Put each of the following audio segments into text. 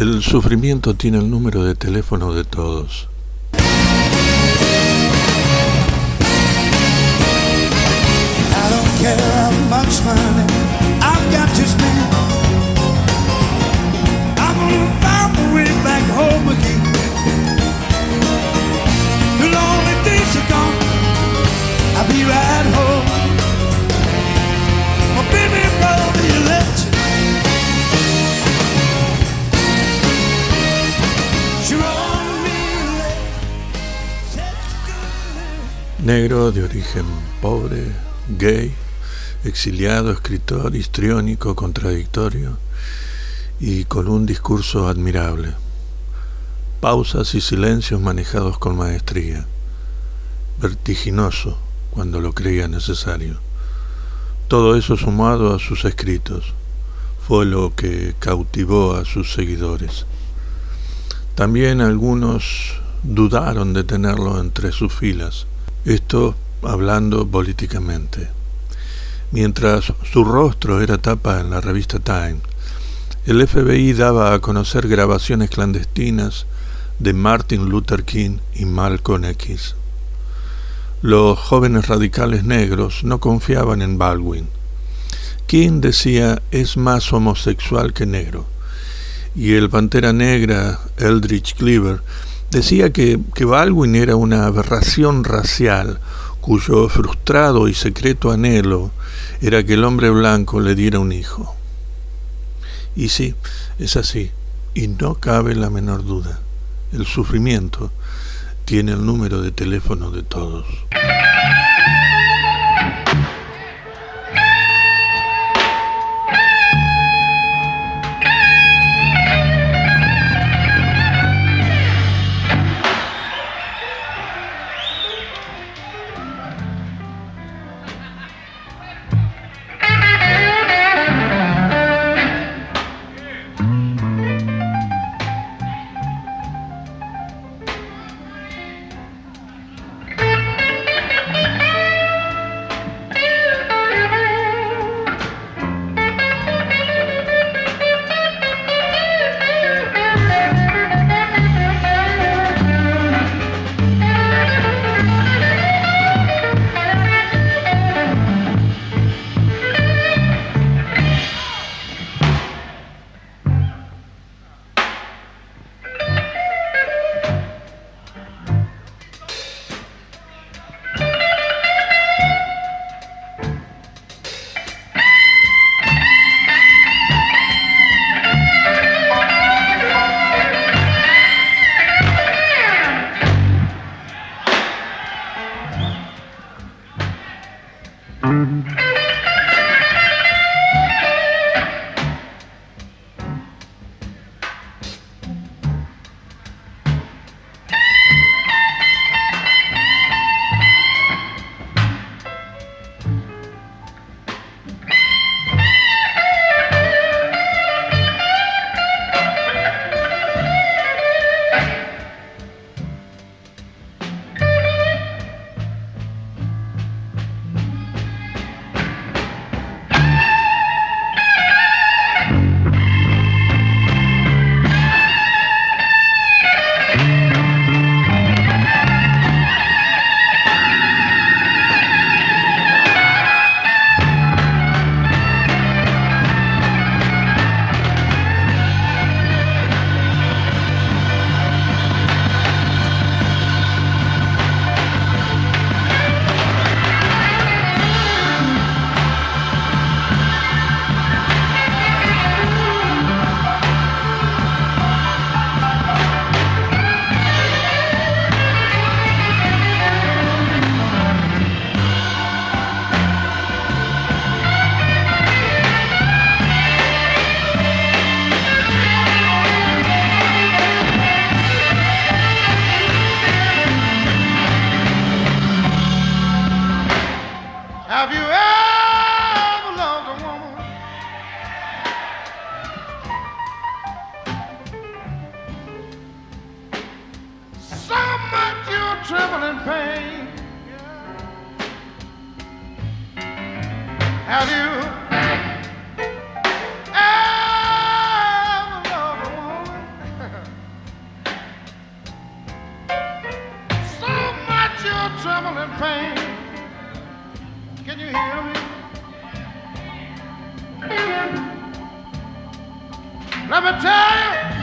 El sufrimiento tiene el número de teléfono de todos. De origen pobre, gay, exiliado, escritor, histriónico, contradictorio y con un discurso admirable. Pausas y silencios manejados con maestría. Vertiginoso cuando lo creía necesario. Todo eso sumado a sus escritos fue lo que cautivó a sus seguidores. También algunos dudaron de tenerlo entre sus filas. Esto hablando políticamente. Mientras su rostro era tapa en la revista Time, el FBI daba a conocer grabaciones clandestinas de Martin Luther King y Malcolm X. Los jóvenes radicales negros no confiaban en Baldwin. King decía es más homosexual que negro, y el Pantera Negra, Eldridge Cleaver, decía que, que Baldwin era una aberración racial cuyo frustrado y secreto anhelo era que el hombre blanco le diera un hijo. Y sí, es así, y no cabe la menor duda. El sufrimiento tiene el número de teléfono de todos. trouble and pain. Can you hear me? Let me tell you.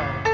world.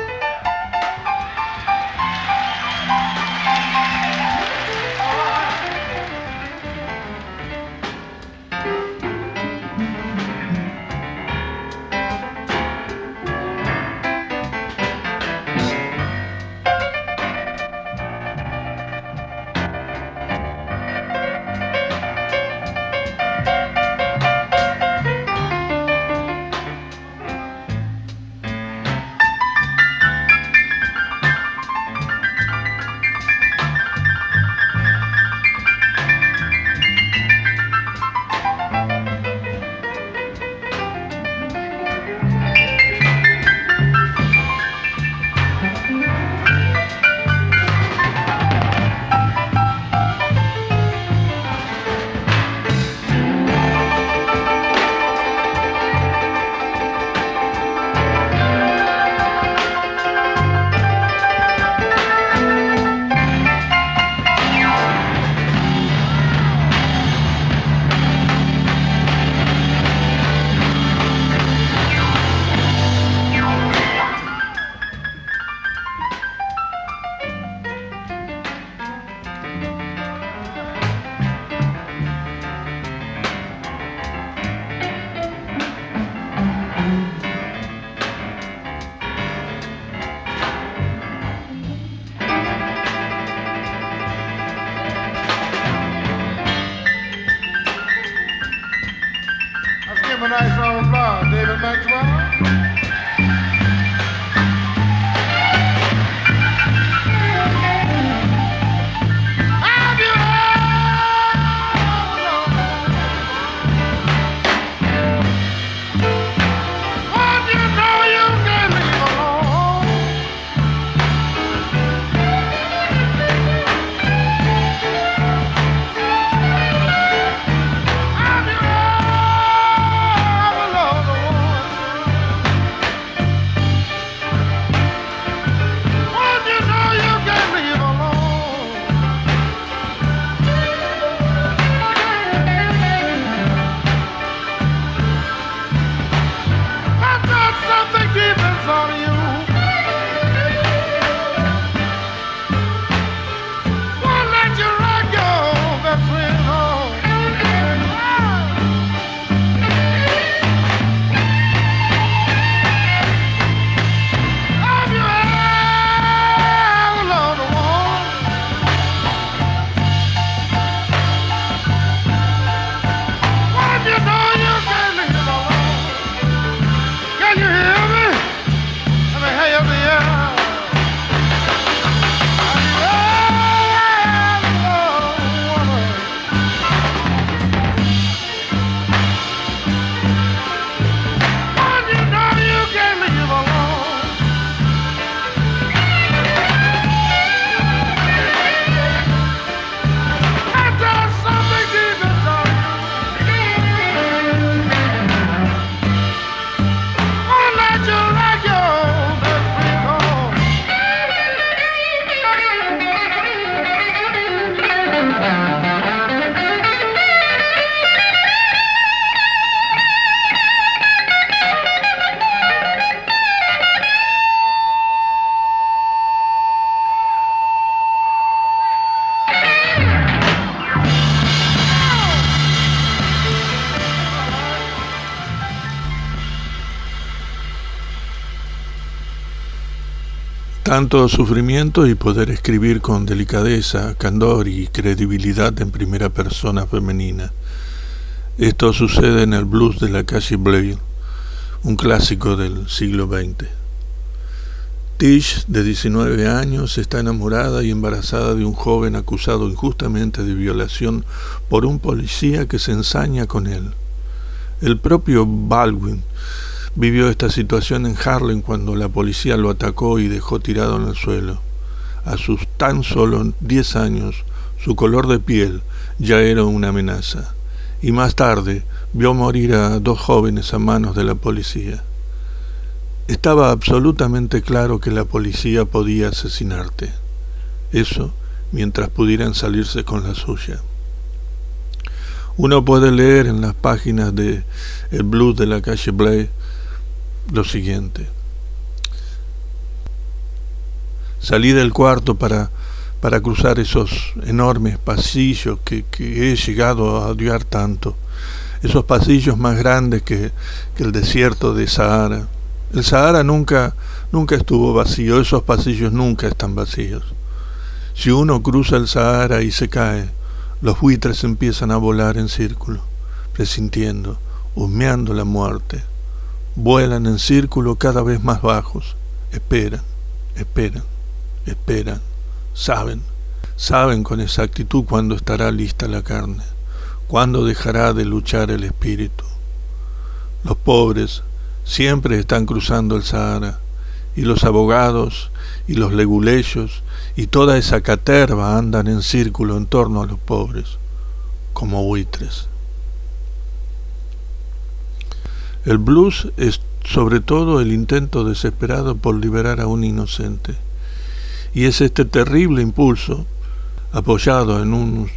Tanto sufrimiento y poder escribir con delicadeza, candor y credibilidad en primera persona femenina. Esto sucede en el blues de la calle Blair, un clásico del siglo XX. Tish, de 19 años, está enamorada y embarazada de un joven acusado injustamente de violación por un policía que se ensaña con él. El propio Baldwin vivió esta situación en Harlem cuando la policía lo atacó y dejó tirado en el suelo. A sus tan solo 10 años, su color de piel ya era una amenaza. Y más tarde vio morir a dos jóvenes a manos de la policía. Estaba absolutamente claro que la policía podía asesinarte. Eso mientras pudieran salirse con la suya. Uno puede leer en las páginas de El Blues de la calle Blay lo siguiente. Salí del cuarto para, para cruzar esos enormes pasillos que, he llegado a odiar tanto, esos pasillos más grandes que, que el desierto de Sahara el Sahara nunca, nunca estuvo vacío, esos pasillos nunca están vacíos. Si uno cruza el Sahara y se cae, los buitres empiezan a volar en círculo, presintiendo, humeando la muerte. Vuelan en círculo cada vez más bajos, esperan, esperan, esperan, saben, saben con exactitud cuándo estará lista la carne, cuándo dejará de luchar el espíritu. Los pobres siempre están cruzando el Sahara, y los abogados y los leguleyos y toda esa caterva andan en círculo en torno a los pobres, como buitres. El blues es sobre todo el intento desesperado por liberar a un inocente, y es este terrible impulso, apoyado en un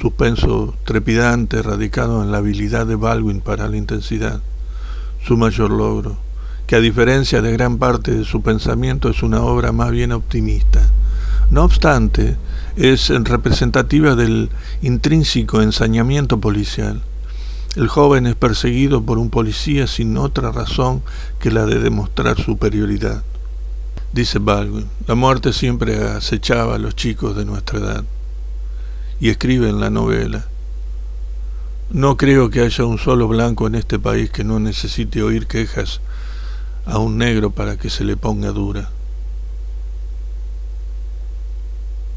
suspenso trepidante radicado en la habilidad de Baldwin para la intensidad, su mayor logro, que a diferencia de gran parte de su pensamiento es una obra más bien optimista. No obstante, es representativa del intrínseco ensañamiento policial. El joven es perseguido por un policía sin otra razón que la de demostrar superioridad. Dice Baldwin, la muerte siempre acechaba a los chicos de nuestra edad. Y escribe en la novela, no creo que haya un solo blanco en este país que no necesite oír quejas a un negro para que se le ponga dura.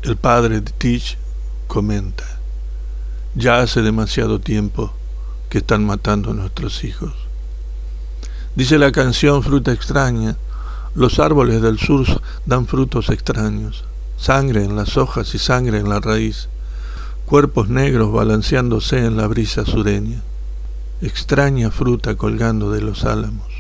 El padre de Tish comenta, ya hace demasiado tiempo que están matando a nuestros hijos. Dice la canción Fruta extraña, los árboles del sur dan frutos extraños, sangre en las hojas y sangre en la raíz cuerpos negros balanceándose en la brisa sureña, extraña fruta colgando de los álamos.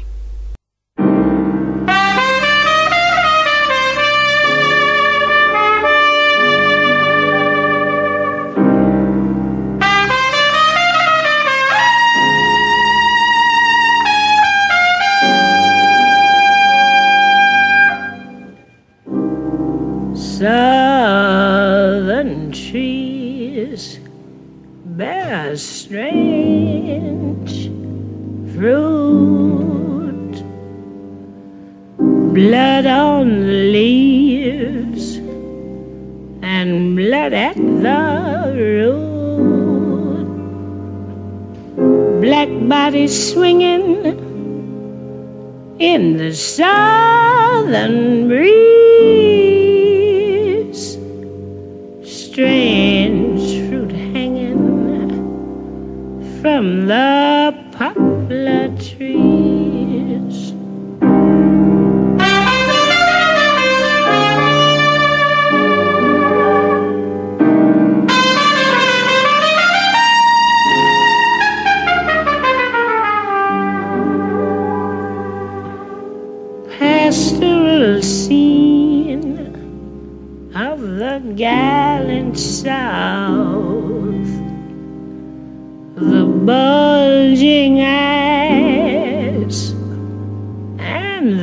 Bodies swinging in the southern breeze.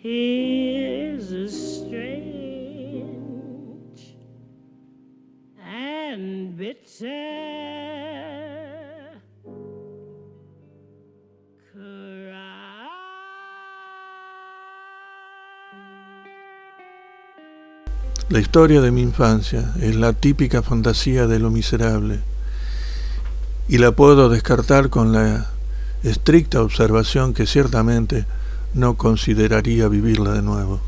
Strange and bitter. La historia de mi infancia es la típica fantasía de lo miserable y la puedo descartar con la estricta observación que ciertamente no consideraría vivirla de nuevo.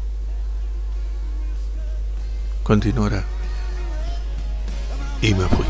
Continuará. Y me fui.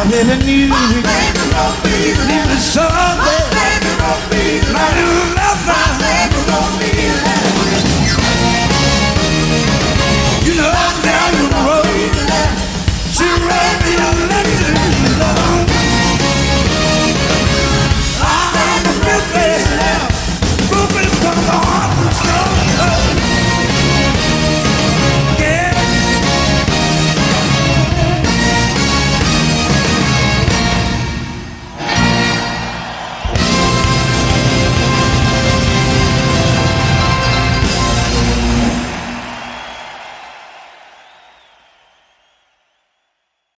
I'm in a Need. My love, my love, my.